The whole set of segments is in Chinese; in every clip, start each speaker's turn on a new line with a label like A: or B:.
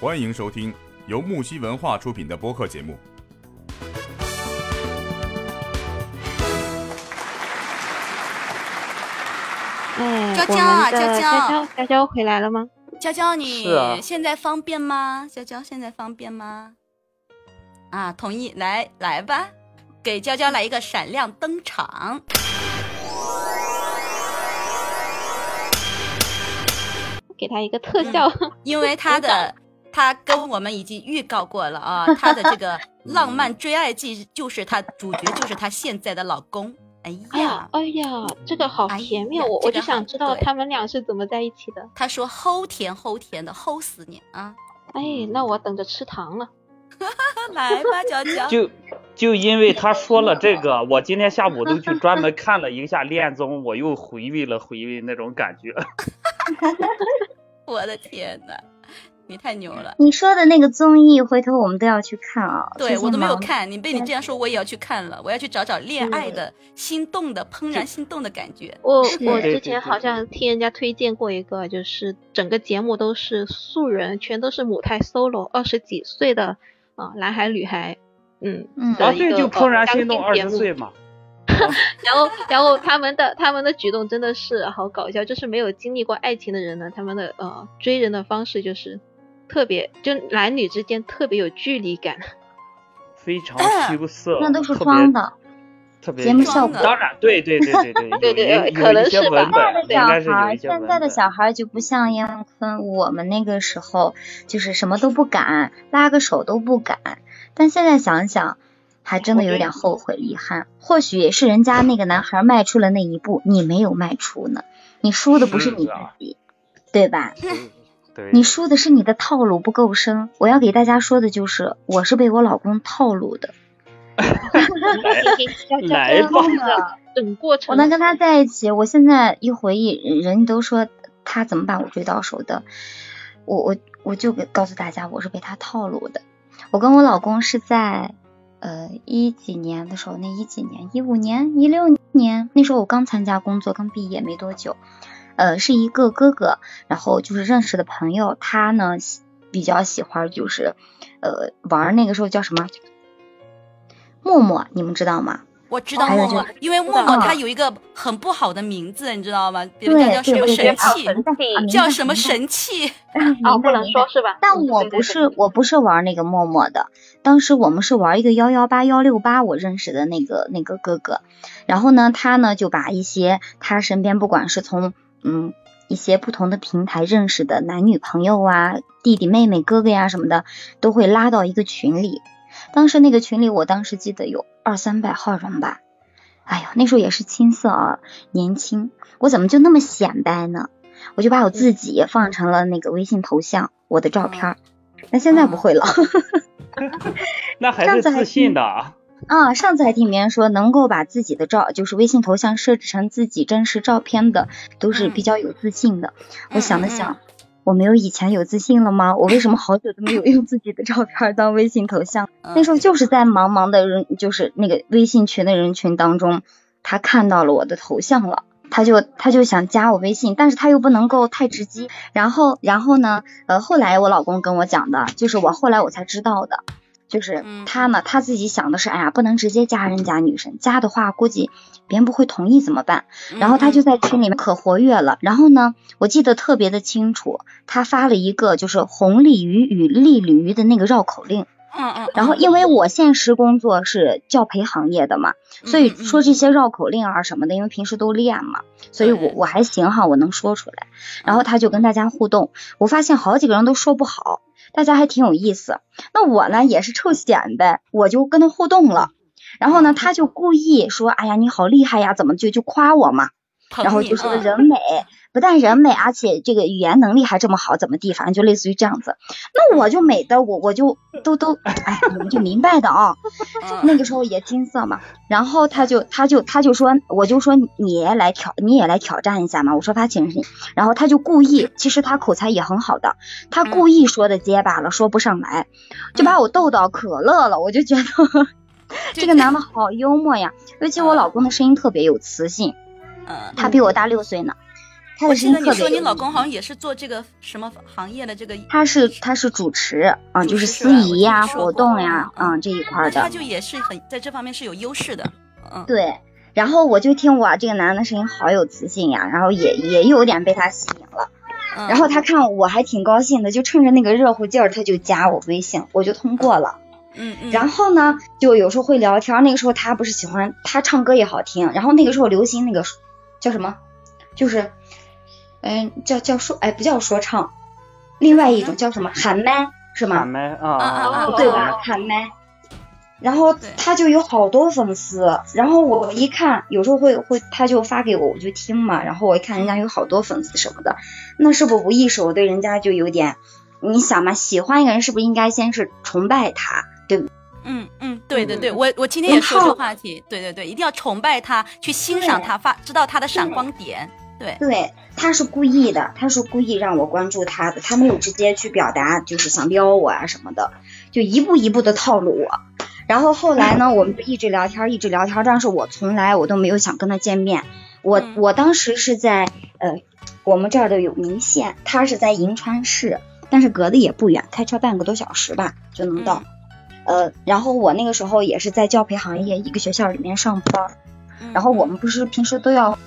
A: 欢迎收听由木西文化出品的播客节目。
B: 哎，
C: 娇娇啊娇娇
B: 娇娇娇娇回来了吗？
C: 娇娇，你现在方便吗？娇娇，现在方便吗？啊，同意，来来吧，给娇娇来一个闪亮登场。
B: 给他一个特效，
C: 因为他的他跟我们已经预告过了啊，他的这个浪漫追爱记就是他主角就是他现在的老公。哎
B: 哎呀
C: 呀，
B: 哎呀，这个好
C: 哎
B: 甜蜜，
C: 呀
B: 我就想知道他们俩是怎么在一起的。
C: 他说齁甜齁甜的，齁死你啊！
B: 哎，那我等着吃糖了。
C: 来吧，娇娇。
D: 就就因为他说了这个，我今天下午都去专门看了一下恋综，我又回味了回味那种感觉。
C: 我的天呐，你太牛了！
E: 你说的那个综艺，回头我们都要去看啊。
C: 对我都没有看，你被你这样说，我也要去看了。我要去找找恋爱的心动的怦然心动的感觉。
B: 我我之前好像听人家推荐过一个，就是整个节目都是素人，全都是母胎 solo，二十几岁的啊、男孩女孩，嗯
E: 嗯
D: 啊，
B: 的一个
D: 对，就怦然心动二十岁嘛。
B: 然后，然后他们的他们的举动真的是好搞笑，就是没有经历过爱情的人呢，他们的呃追人的方式就是特别，就男女之间特别有距离感。
D: 非常羞涩，
E: 那都是装的。
D: 特别
E: 节目
C: 效果
D: 当然，对对对对对
B: 对 对可能是吧，
E: 现在的小孩，现在的小孩就不像杨坤，我们那个时候就是什么都不敢，拉个手都不敢。但现在想想，还真的有点后悔遗憾。或许是人家那个男孩迈出了那一步，你没有迈出呢。你输的不是你自己，对吧？你说的是你的套路不够深。我要给大家说的就是，我是被我老公套路的。
D: 来吧
B: 整过程。
E: 我能跟他在一起，我现在一回忆，人都说他怎么把我追到手的，我我我就给告诉大家，我是被他套路的。我跟我老公是在呃一几年的时候，那一几年，一五年、一六年，那时候我刚参加工作，刚毕业没多久，呃，是一个哥哥，然后就是认识的朋友，他呢比较喜欢就是呃玩那个时候叫什么陌陌，你们知道吗？
C: 我知道
E: 还有
C: 默默，因为默默
E: 啊
C: 它有一个很不好的名字，你知道吗？叫什么神器，叫什么神器？
B: 哦，不能说是吧？
E: 但我不是我不是玩那个陌陌的，当时我们是玩一个幺幺八幺六八，我认识的那个那个哥哥，然后呢，他呢就把一些他身边不管是从嗯一些不同的平台认识的男女朋友啊、弟弟妹妹、哥哥呀什么的，都会拉到一个群里。当时那个群里，我当时记得有二三百号人吧。哎呀，那时候也是青涩啊，年轻，我怎么就那么显摆呢？我就把我自己放成了那个微信头像，我的照片儿。那现在不会了。
D: 那还是自信的啊。
E: 啊，上次还听别人说，能够把自己的照，就是微信头像设置成自己真实照片的，都是比较有自信的。我想了
C: 嗯嗯
E: 想，我没有以前有自信了吗？我为什么好久都没有用自己的照片当微信头像？那时候就是在茫茫的人，就是那个微信群的人群当中，他看到了我的头像了。他就他就想加我微信，但是他又不能够太直击。然后然后呢，呃，后来我老公跟我讲的，就是我后来我才知道的，就是
C: 嗯
E: 他呢，他自己想的是，哎呀，不能直接加人家女神，加的话估计别人不会同意怎么办？然后他就在群里面可活跃了。然后呢，我记得特别的清楚，他发了一个就是红鲤鱼与绿鲤鱼的那个绕口令。
C: 嗯嗯，
E: 然后因为我现实工作是教培行业的嘛，所以说这些绕口令啊什么的，因为平时都练嘛，所以我我还行哈，我能说出来。然后他就跟大家互动，我发现好几个人都说不好，大家还挺有意思。那我呢也是臭显摆，我就跟他互动了。然后呢，他就故意说：“哎呀，你好厉害呀，怎么就就夸我嘛？”然后就说
C: 嗯
E: 人美，不但人美，而且这个语言能力还这么好，怎么地，反正就类似于这样子。那我就美的，我我就 都都，哎，你们就明白的啊。
C: 嗯
E: 那个时候也金色嘛，然后他就他就他就说，我就说你也来挑，你也来挑战一下嘛。我说发请你，然后他就故意，其实他口才也很好的，他故意说的结巴了，说不上来，就把我逗到可乐了。我就觉得 这个男的好幽默呀，尤其我老公的声音特别有磁性。
C: 嗯
E: 他比我大六岁呢。他
C: 我记
E: 的声音特别
C: 得你说你老公好像也是做这个什么行业的这个，
E: 他是他是主持啊，就是司仪呀、活动呀，
C: 嗯
E: 嗯这一块儿的。
C: 他就也是很在这方面是有优势的。嗯，
E: 对，然后我就听哇，这个男的声音好有磁性呀，然后也也有点被他吸引了。
C: 嗯
E: 然后他看我还挺高兴的，就趁着那个热乎劲儿，他就加我微信，我就通过了。
C: 嗯嗯，
E: 然后呢，就有时候会聊天。那个时候他不是喜欢他唱歌也好听，然后那个时候流行那个叫什么，就是嗯叫叫说哎不叫说唱，另外一种叫什么喊麦是吗？
D: 喊麦啊
C: 啊啊啊
E: 对
B: 哦
E: 吧？喊麦。然后他就有好多粉丝，然后我一看，有时候会会他就发给我，我就听嘛。然后我一看人家有好多粉丝什么的，那是不是无意识我对人家就有点，你想嘛，喜欢一个人是不是应该先是崇拜他，对不？
C: 嗯嗯，对对对，
E: 嗯
C: 我我今天也说这个话题，对对对，一定要崇拜他，去欣赏他，发知道他的闪光点。对，
E: 对，他是故意的，他是故意让我关注他的，他没有直接去表达就是想撩我啊什么的，就一步一步的套路我。然后后来呢，我们就一直聊天，一直聊天，但是我从来我都没有想跟他见面。我
C: 嗯
E: 我当时是在呃我们这儿的有明县，他是在银川市，但是隔得也不远，开车半个多小时吧就能到。呃，然后我那个时候也是在教培行业一个学校里面上班，
C: 嗯
E: 然后我们不是平时都要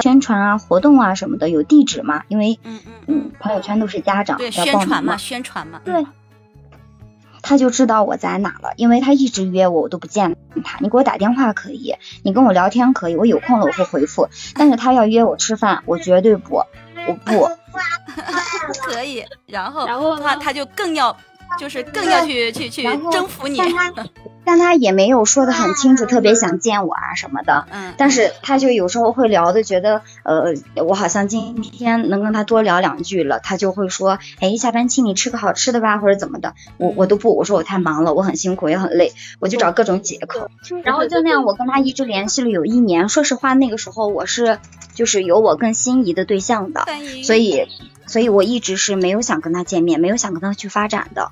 E: 宣传啊、活动啊什么的，有地址吗？因为
C: 嗯嗯
E: 嗯，朋友圈都是家长
C: 对
E: 要报名
C: 宣传嘛，宣传嘛，
E: 对，他就知道我在哪了，因为他一直约我，我都不见他。你给我打电话可以，你跟我聊天可以，我有空了我会回复。但是他要约我吃饭，我绝对不，我不。
C: 可以。然后
B: 然后呢
C: 他他就更要，就是更要去去去征服你。
E: 但他但他也没有说的很清楚，特别想见我啊什么的。
C: 嗯，
E: 但是他就有时候会聊的，觉得呃，我好像今天能跟他多聊两句了，他就会说，哎，下班请你吃个好吃的吧，或者怎么的。我我都不，我说我太忙了，我很辛苦也很累，我就找各种借口。然后就那样，我跟他一直联系了有一年。说实话，那个时候我是就是有我更心仪的对象的，所以所以我一直是没有想跟他见面，没有想跟他去发展的。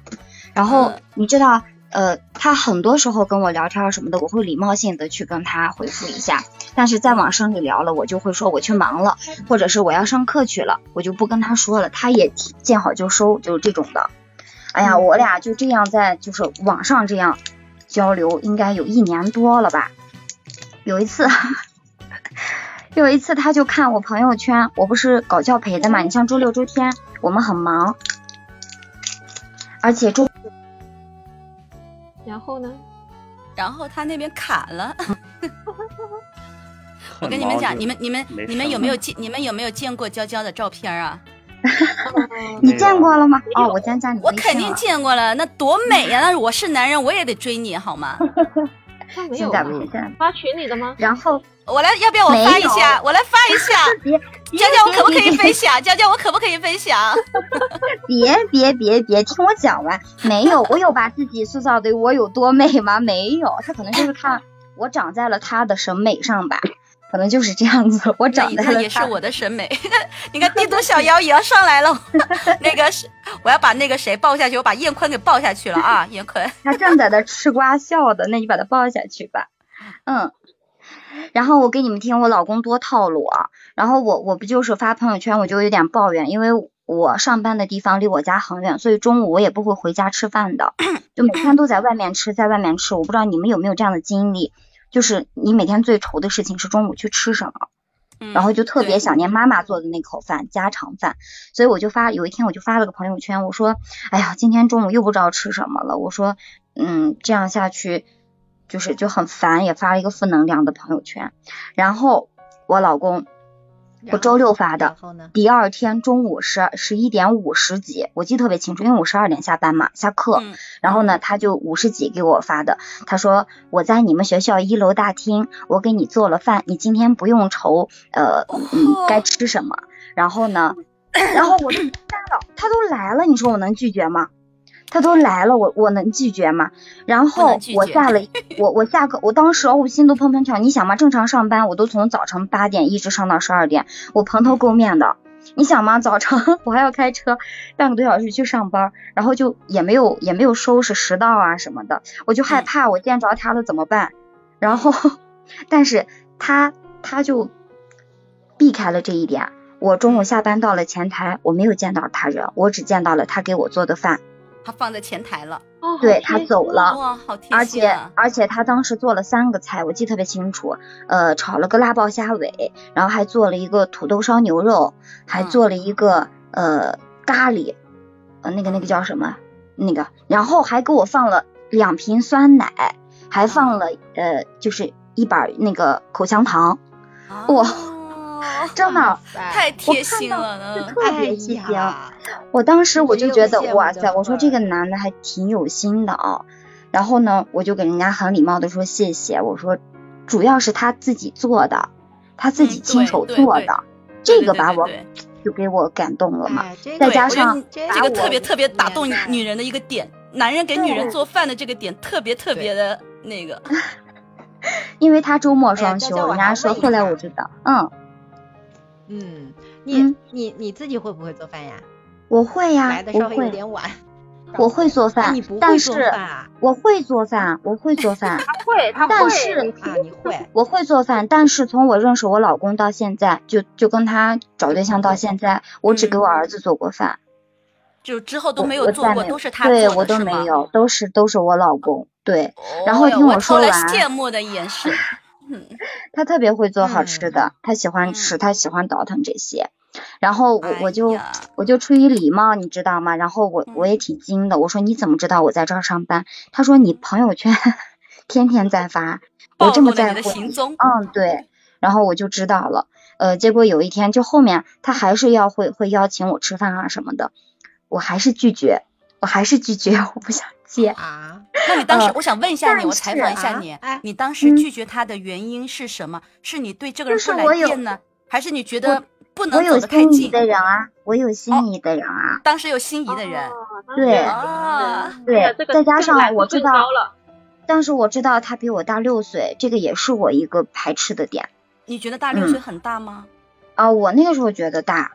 E: 然后
C: 嗯
E: 你知道，呃，他很多时候跟我聊天什么的，我会礼貌性的去跟他回复一下。但是再往深里聊了，我就会说我去忙了，或者是我要上课去了，我就不跟他说了。他也见好就收，就是这种的。哎呀，我俩就这样在就是网上这样交流，应该有一年多了吧。有一次，有一次他就看我朋友圈，我不是搞教培的嘛，你像周六周天我们很忙，而且周
B: 然后呢？
C: 然后他那边卡了。我跟你们讲，你们你们你们有没有见你们有没有见过娇娇的照片啊？
E: 你见过了吗？哦，我加加你
C: 我肯定。见过了，那多美呀！那我是男人，我也得追你好吗？
E: 现
B: 他没有吧
E: 在不行，现在。
B: 发群里的吗？
E: 然后
C: 我来，要不要我发一下？我来发一下。
E: 别
C: 娇娇，我可不可以分享？娇娇，我可不可以分享？
E: 别别别别，听我讲完。没有，我有把自己塑造的我有多美吗？没有，他可能就是看我长在了他的审美上吧，可能就是这样子。我
C: 那
E: 长在了他。
C: 那也是我的审美。你看帝都小妖也要上来了，那个是我要把那个谁抱下去，我把燕坤给抱下去了啊，燕坤。
E: 他正在那吃瓜笑的，那你把他抱下去吧。嗯，然后我给你们听我老公多套路啊。然后我我不就是发朋友圈，我就有点抱怨，因为我上班的地方离我家很远，所以中午我也不会回家吃饭的，就每天都在外面吃，在外面吃。我不知道你们有没有这样的经历，就是你每天最愁的事情是中午去吃什么。
C: 嗯
E: 然后就特别想念妈妈做的那口饭，家常饭，所以我就发，有一天我就发了个朋友圈，我说，哎呀，今天中午又不知道吃什么了，我说，嗯，这样下去就是就很烦，也发了一个负能量的朋友圈，然后我老公，我周六发的？第二天中午十十一点五十几，我记得特别清楚，因为我十二点下班嘛，下课，
C: 嗯
E: 然后呢，他就五十几给我发的，他说我在你们学校一楼大厅，我给你做了饭，你今天不用愁，呃，嗯，该吃什么。然后呢，然后我就惊呆了，他都来了，你说我能拒绝吗？他都来了，我我能拒绝吗？然后我下了，我我下课，我当时哦我心都砰砰跳。你想嘛，正常上班我都从早晨八点一直上到十二点，我蓬头垢面的。你想嘛，早晨我还要开车半个多小时去上班，然后就也没有也没有收拾食道啊什么的，我就害
C: 嗯
E: 怕我见着他了怎么办？然后，但是他他就避开了这一点。我中午下班到了前台，我没有见到他人，我只见到了他给我做的饭。
C: 他放在前台了，
B: 哦，
E: 对他走了
C: 哇，好贴
E: 而且
C: 心啊！
E: 而且他当时做了三个菜，我记得特别清楚，呃，炒了个辣爆虾尾，然后还做了一个土豆烧牛肉，还
C: 嗯。
E: 做了一个、呃咖喱，呃那个那个叫什么？那个，然后还给我放了两瓶酸奶，还放了呃就是一板那个口香糖，哇
C: 哦
E: 真的
C: 太贴心了
E: 就
C: 呢。
E: 特别细心。
F: 哎呀
E: 我当时我就觉得哇塞，我说这个男的还挺有心的啊。然后呢，我就给人家很礼貌的说谢谢，我说主要是他自己做的，他自己
C: 嗯
E: 亲手做的，这个把我就给我感动了嘛。
F: 哎，这
E: 再加上
F: 这
C: 这个特别特别打动女人的一个点，男人给女人做饭的这个点特别特别的那个。
E: 因为他周末双休，人家说，后来我知道，嗯，
F: 嗯，你
E: 嗯
F: 你你自己会不会做饭呀？
E: 我会呀
F: 来的，稍微有
E: 我会，
F: 点晚。
E: 我会做
F: 啊
E: 饭
F: 你不，
E: 但
F: 会做
E: 是
F: 饭啊？
E: 我会做饭，我会做饭，
B: 会，他会
E: 但是
F: 啊，你会？
E: 我会做饭，但是从我认识我老公到现在，就就跟他找对象到现在，我只给我儿子做过饭，
C: 就之后都没有做过，
E: 我再没
C: 都是他做的，
E: 对我都没。有，都是都是我老公，对然后听
C: 我
E: 说完
C: 羡慕的眼神。嗯，
E: 他特别会做好吃
F: 嗯
E: 的，他喜欢吃，他喜欢倒腾这些。然后我我
C: 哎
E: 就
C: 呀
E: 我就出于礼貌，你知道吗？然后我我也
C: 嗯
E: 挺惊的，我说你怎么知道我在这儿上班？他说你朋友圈 天天在发，我这么在乎。嗯，对，然后我就知道了。呃，结果有一天，就后面他还是要会会邀请我吃饭啊什么的，我还是拒绝，我还是拒绝，我不想接。
F: 啊，
C: 那你当时
E: 呃，
C: 我想问一下你，
E: 但
C: 我采访一下你
F: 哎，
C: 你当时
E: 嗯
C: 拒绝他的原因是什么？是你对这个人不来
E: 就是我有
C: 电呢，还是你觉得不
E: 我
C: 能
E: 有
C: 走得太近哦
E: 心仪的？人啊，我有心仪的人啊，
C: 当时有心仪的人
B: 哦
E: 对
C: 啊，
E: 对再加上我知道
B: 了
E: 但是我知道他比我大六岁，这个也是我一个排斥的点
C: 你觉得大六
E: 嗯
C: 岁很大吗？
E: 啊。我那个时候觉得大，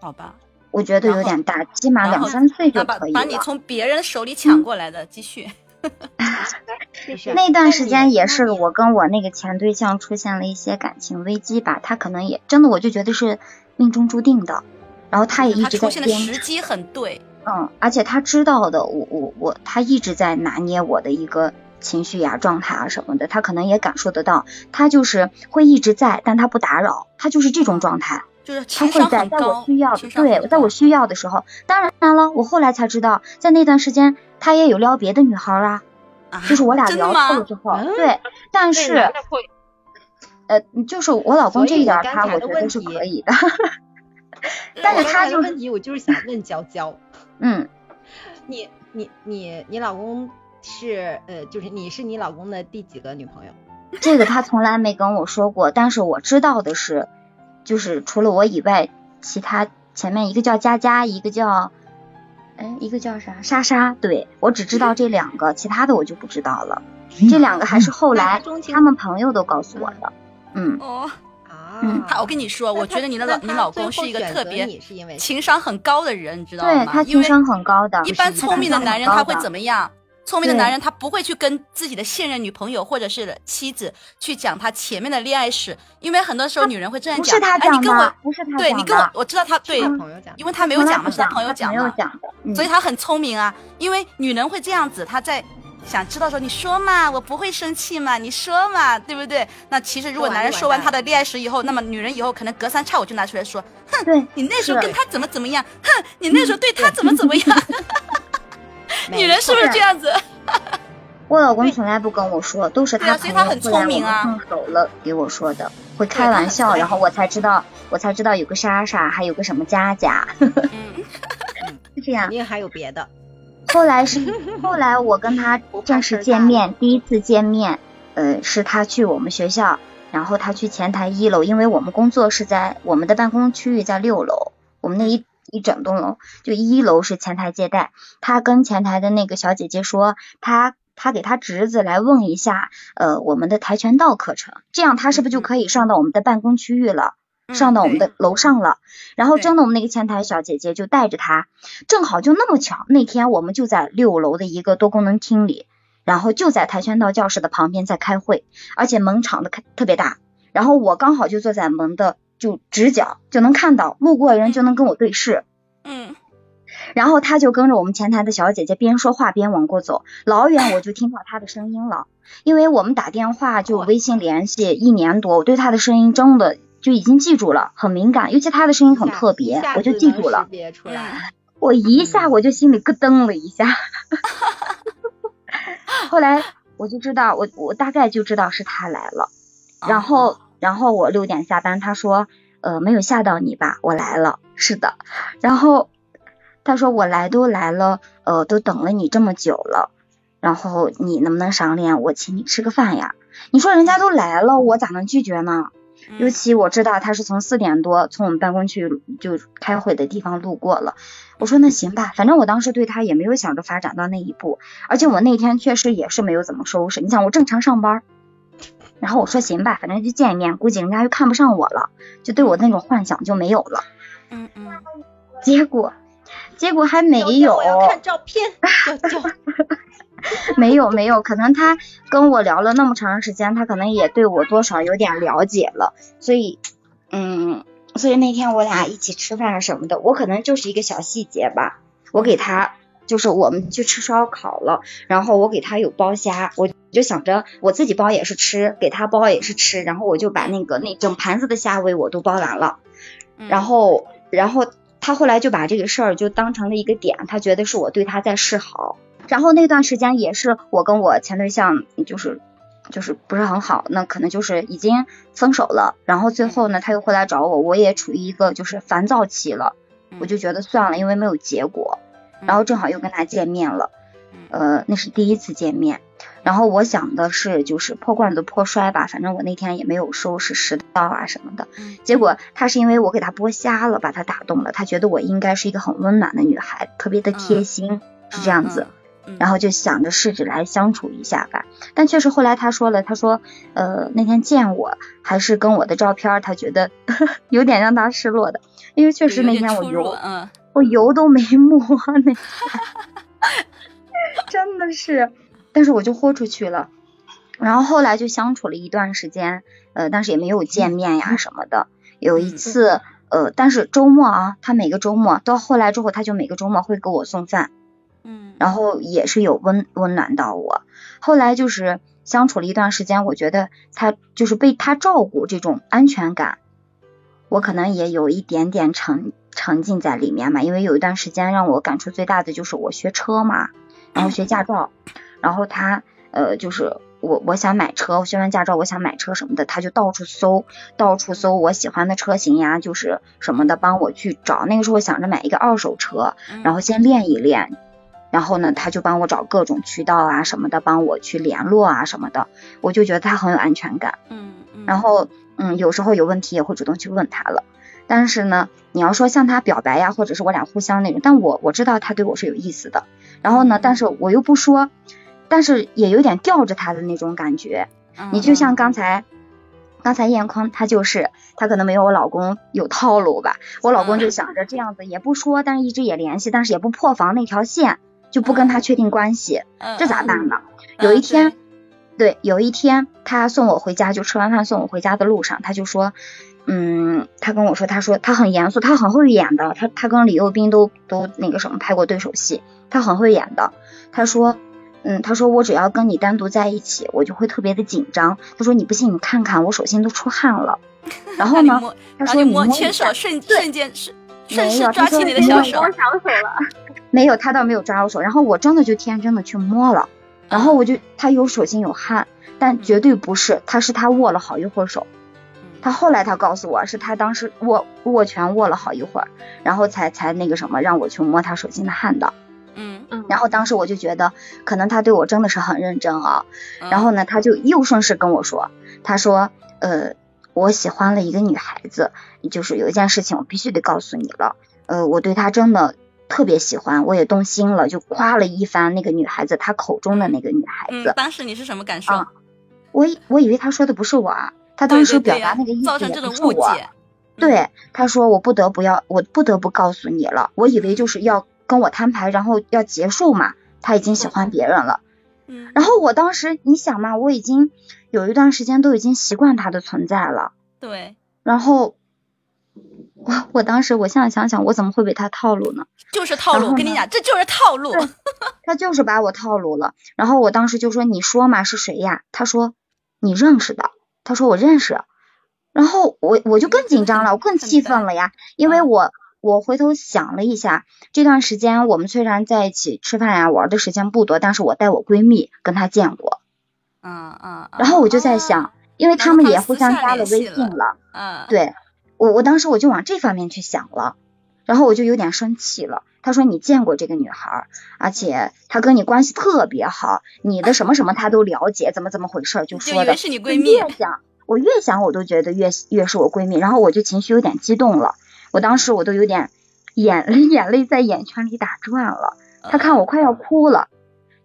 C: 好吧，
E: 我觉得有点大，起码两三岁就可以了。
C: 把你从别人手里抢过来的，继续。
E: 那段时间也是我跟我那个前对象出现了一些感情危机吧，他可能也真的我就觉得是命中注定的，然后他也一直在
C: 出现的，时机很对，
E: 嗯，而且他知道的，我我我，他一直在拿捏我的一个情绪呀、状态啊什么的，他可能也感受得到，他就是会一直在，但他不打扰，他就是这种状态。
C: 就是
E: 他
C: 情
E: 会在在我
C: 商很高，
E: 需要对，在我需要的时候，当然了，我后来才知道，在那段时间他也有撩别的女孩儿啊，
C: 啊
E: 就是我俩聊透了？之后，
F: 嗯
E: 对，但是呃，就是我老公这一点他我觉得是可以的，
F: 但
E: 是他就是
F: 的问题，我就是想问娇娇，
E: 嗯，
F: 你你你你老公是呃，就是你是你老公的第几个女朋友？
E: 这个他从来没跟我说过，但是我知道的是，就是除了我以外，其他前面一个叫佳佳，一个叫，哎，一个叫啥莎莎，对我只知道这两个，其他的我就不知道了。这两个还是后来
F: 他
E: 们朋友都告诉我的，嗯，
C: 哦，
F: 啊，
E: 嗯
C: 他我跟你说，我觉得你的老你老公是一个特别
F: 你是因为
C: 情商很高的人，你知道
E: 对
C: 吗？因为
E: 他情商很高的，
C: 一般聪明的男人他会怎么样？聪明的男人他不会去跟自己的现任女朋友或者是妻子去讲他前面的恋爱史，因为很多时候女人会这样讲。
E: 不是他
C: 哎，你跟我
E: 讲的，不是他讲
C: 对你跟我，我知道他对
F: 朋友讲，
C: 因为他没有讲嘛，是他朋友
E: 他朋友
C: 讲
E: 的，嗯
C: 所以他很聪明啊。因为女人会这样子，她在想知道说你说嘛，我不会生气嘛，你说嘛，对不对？那其实如果男人说完他的恋爱史以后，那么女人以后可能隔三差五就拿出来说，
E: 哼，
C: 你那时候跟他怎么怎么样，哼，你那时候对他怎么怎么样，女人是不是这样子？
E: 我老公从来不跟我说，都是他朋友
C: 所以他很
E: 后来我们
C: 聪明啊。
E: 碰手了给我说的，会开玩笑，然后我才知道，我才知道有个莎莎，还有个什么佳佳，
C: 嗯，
E: 是这样
F: 肯。定还有别的。
E: 后来是 后来我跟他正式见面，第一次见面，呃，是他去我们学校，然后他去前台一楼，因为我们工作是在我们的办公区域在六楼，我们那一一整栋楼就一楼是前台接待，他跟前台的那个小姐姐说，他他给他侄子来问一下，呃，我们的跆拳道课程，这样他是不是就可以上到我们的办公区域了？上到我们的楼上了，然后
C: 对。
E: 真的我们那个前台小姐姐就带着他，正好就那么巧，那天我们就在六楼的一个多功能厅里，然后就在跆拳道教室的旁边在开会，而且门敞的开特别大，然后我刚好就坐在门的就直角就能看到，路过的人就能跟我对视。
C: 嗯。
E: 然后他就跟着我们前台的小姐姐边说话边往过走，老远我就听到他的声音了。因为我们打电话就微信联系一年多，我对他的声音真的就已经记住了，很敏感，尤其他的声音很特别，我就记住了。我一下我就心里咯噔了一下，后来我就知道，我我大概就知道是他来了。然后然后我六点下班，他说呃没有吓到你吧？我来了，是的。然后他说我来都来了，呃都等了你这么久了，然后你能不能赏脸？我请你吃个饭呀？你说人家都来了，我咋能拒绝呢？尤其我知道他是从四点多从我们办公区就开会的地方路过了，我说那行吧，反正我当时对他也没有想着发展到那一步，而且我那天确实也是没有怎么收拾。你想我正常上班，然后我说行吧，反正就见一面，估计人家又看不上我了，就对我那种幻想就没有了。
C: 嗯嗯
E: 结果结果还没有，
F: 我要看照片。
E: 没有没有，可能他跟我聊了那么长时间，他可能也对我多少有点了解了，所以，嗯，所以那天我俩一起吃饭什么的，我可能就是一个小细节吧，我给他就是我们去吃烧烤了，然后我给他有包虾，我就想着我自己包也是吃，给他包也是吃，然后我就把那个那整盘子的虾尾我都包完了，
C: 嗯，
E: 然后然后他后来就把这个事儿就当成了一个点，他觉得是我对他在示好。然后那段时间也是我跟我前对象就是就是不是很好，那可能就是已经分手了。然后最后呢，他又回来找我，我也处于一个就是烦躁期了，我就觉得算了，因为没有结果。然后正好又跟他见面了，呃，那是第一次见面。然后我想的是就是破罐子破摔吧，反正我那天也没有收拾拾到啊什么的。结果他是因为我给他剥虾了，把他打动了，他觉得我应该是一个很温暖的女孩，特别的贴心，是这样子。然后就想着试着来相处一下吧，但确实后来他说了，他说，呃，那天见我还是跟我的照片，他觉得 有点让他失落的，因为确实那天我油，
C: 嗯，
E: 我油都没抹那天，真的是，但是我就豁出去了，然后后来就相处了一段时间，呃，但是也没有见面呀什么的，有一次，呃，但是周末啊，他每个周末到后来之后，他就每个周末会给我送饭。
C: 嗯，
E: 然后也是有温温暖到我。后来就是相处了一段时间，我觉得他就是被他照顾这种安全感，我可能也有一点点沉沉浸在里面嘛。因为有一段时间让我感触最大的就是我学车嘛，然后学驾照，然后他呃就是我我想买车，我学完驾照我想买车什么的，他就到处搜，到处搜我喜欢的车型呀，就是什么的帮我去找。那个时候想着买一个二手车，然后先练一练。然后呢，他就帮我找各种渠道啊什么的，帮我去联络啊什么的，我就觉得他很有安全感。
C: 嗯嗯。
E: 然后，嗯，有时候有问题也会主动去问他了。但是呢，你要说向他表白呀，或者是我俩互相那种，但我我知道他对我是有意思的。然后呢，但是我又不说，但是也有点吊着他的那种感觉。你就像刚才，刚才燕坤他就是，他可能没有我老公有套路吧。我老公就想着这样子也不说，但是一直也联系，但是也不破防那条线。就不跟他确定关系，这咋办呢？有一天，对，有一天他送我回家，就吃完饭送我回家的路上，他就说，嗯，他跟我说，他说他很严肃，他很会演的，他他跟李幼斌都都那个什么拍过对手戏，他很会演的。他说，嗯，他说我只要跟你单独在一起，我就会特别的紧张。他说你不信你看看，我手心都出汗了。然后呢，他说你
C: 摸牵手，瞬瞬间瞬。顺势抓起你的小手，
B: 我小手了。
E: 没有，他倒没有抓我手，然后我真的就天真的去摸了，然后我就他有手心有汗，但绝对不是，他是他握了好一会儿手，他后来他告诉我是他当时握握拳握了好一会儿，然后才才那个什么让我去摸他手心的汗的，
C: 嗯。
E: 嗯，然后当时我就觉得可能他对我真的是很认真啊，然后呢他就又顺势跟我说，他说呃。我喜欢了一个女孩子，就是有一件事情我必须得告诉你了。呃，我对她真的特别喜欢，我也动心了，就夸了一番那个女孩子，她口中的那个女孩子。
C: 嗯，当时你是什么感受？
E: 啊、我我以为他说的不是我，啊，他当时表达那个意思
C: 造成这种误解。
E: 对，他说我不得不要，我不得不告诉你了。我以为就是要跟我摊牌，然后要结束嘛。他已经喜欢别人了。
C: 嗯。
E: 然后我当时你想嘛，我已经。有一段时间都已经习惯他的存在了，
C: 对。
E: 然后我我当时我现在想想，我怎么会被他套路呢？
C: 就是套路，我跟你讲，这就是套路。
E: 他就是把我套路了。然后我当时就说：“你说嘛，是谁呀？”他说：“你认识的。”他说：“我认识。”然后我我就更紧张了，我更气愤了呀，因为
C: 嗯
E: 我我回头想了一下，这段时间我们虽然在一起吃饭呀玩的时间不多，但是我带我闺蜜跟他见过。
C: 嗯嗯。
E: 然后我就在想，因为
C: 他们
E: 也互相加了微信了，
C: 嗯，
E: 对我我当时我就往这方面去想了，然后我就有点生气了。他说你见过这个女孩，而且她跟你关系特别好，你的什么什么她都了解，怎么怎么回事就
C: 就
E: 说的。
C: 以为是你闺蜜。
E: 越想，我越想我都觉得越越是我闺蜜，然后我就情绪有点激动了，我当时我都有点眼眼泪在眼圈里打转了。他看我快要哭了，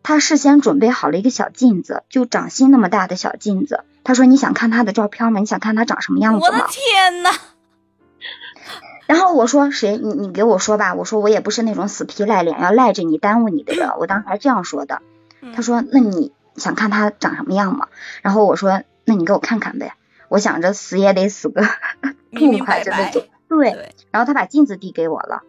E: 他事先准备好了一个小镜子，就掌心那么大的小镜子。他说：“你想看她的照片吗？你想看她长什么样子吗
C: 我的
E: 吗
C: 天呐，？”
E: 然后我说：“谁？你你给我说吧。”我说：“我也不是那种死皮赖脸要赖着你耽误你的人。”我当时还这样说的。
C: 嗯
E: 他说：“那你想看他长什么样吗？”然后我说：“那你给我看看呗。”我想着死也得死个 痛快着那种。对。然后他把镜子递给我了，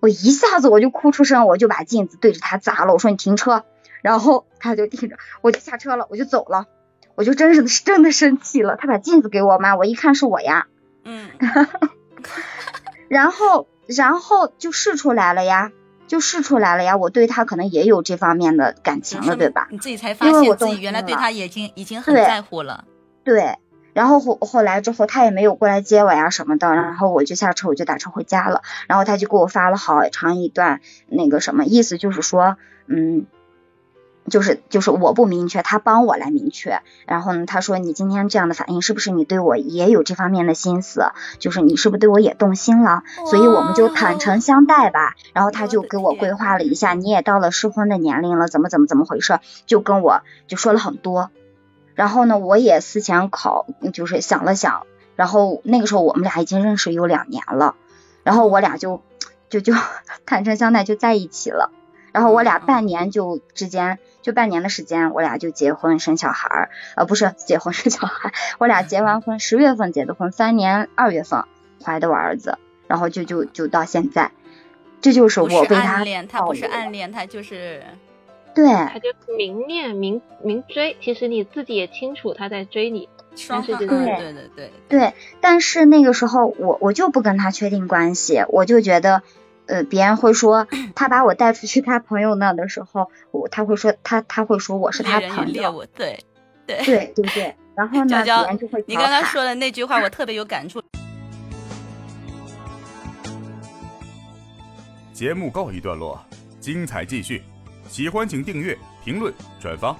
E: 我一下子我就哭出声，我就把镜子对着他砸了。我说：“你停车。”然后他就盯着，我就下车了，我就走了。我就真是真的生气了。他把镜子给我嘛，我一看是我呀，
C: 嗯，
E: 然后然后就试出来了呀，就试出来了呀。我对他可能也有这方面的感情了，对吧？
C: 你自己才发
E: 因为我
C: 现自
E: 动
C: 己原来对他已经已经很在乎了。
E: 对，然后后后来之后他也没有过来接我呀什么的，然后我就下车我就打车回家了，然后他就给我发了好长一段那个什么，意思就是说，嗯。就是就是我不明确，他帮我来明确。然后呢，他说你今天这样的反应，是不是你对我也有这方面的心思？就是你是不是对我也动心了？所以我们就坦诚相待吧。然后他就给我规划了一下，你也到了适婚的年龄了，怎么怎么怎么回事？就跟我就说了很多。然后呢，我也思前考，就是想了想，然后那个时候我们俩已经认识有两年了，然后我俩就就就 坦诚相待就在一起了。然后我俩半年就之间就半年的时间，我俩就结婚生小孩儿，呃，不是结婚生小孩，我俩结完婚十月份结的婚，三年二月份怀的我儿子，然后就就就到现在，这就是我被他
C: 暗恋，他不是暗恋，他就是
E: 对
B: 他就明恋明明追，其实你自己也清楚他在追你。
C: 双方。
B: 是这
C: 嗯
E: 种
C: 对对对，
E: 对，但是那个时候我我就不跟他确定关系，我就觉得，呃，别人会说 他把我带出去他朋友那的时候，我他会说他他会说我是他朋友，
C: 对对。
E: 对对对，然后呢，
C: 娇娇
E: 别人就会
C: 你刚刚说的那句话，我特别有感触。
A: 节目告一段落，精彩继续。喜欢请订阅、评论、转发。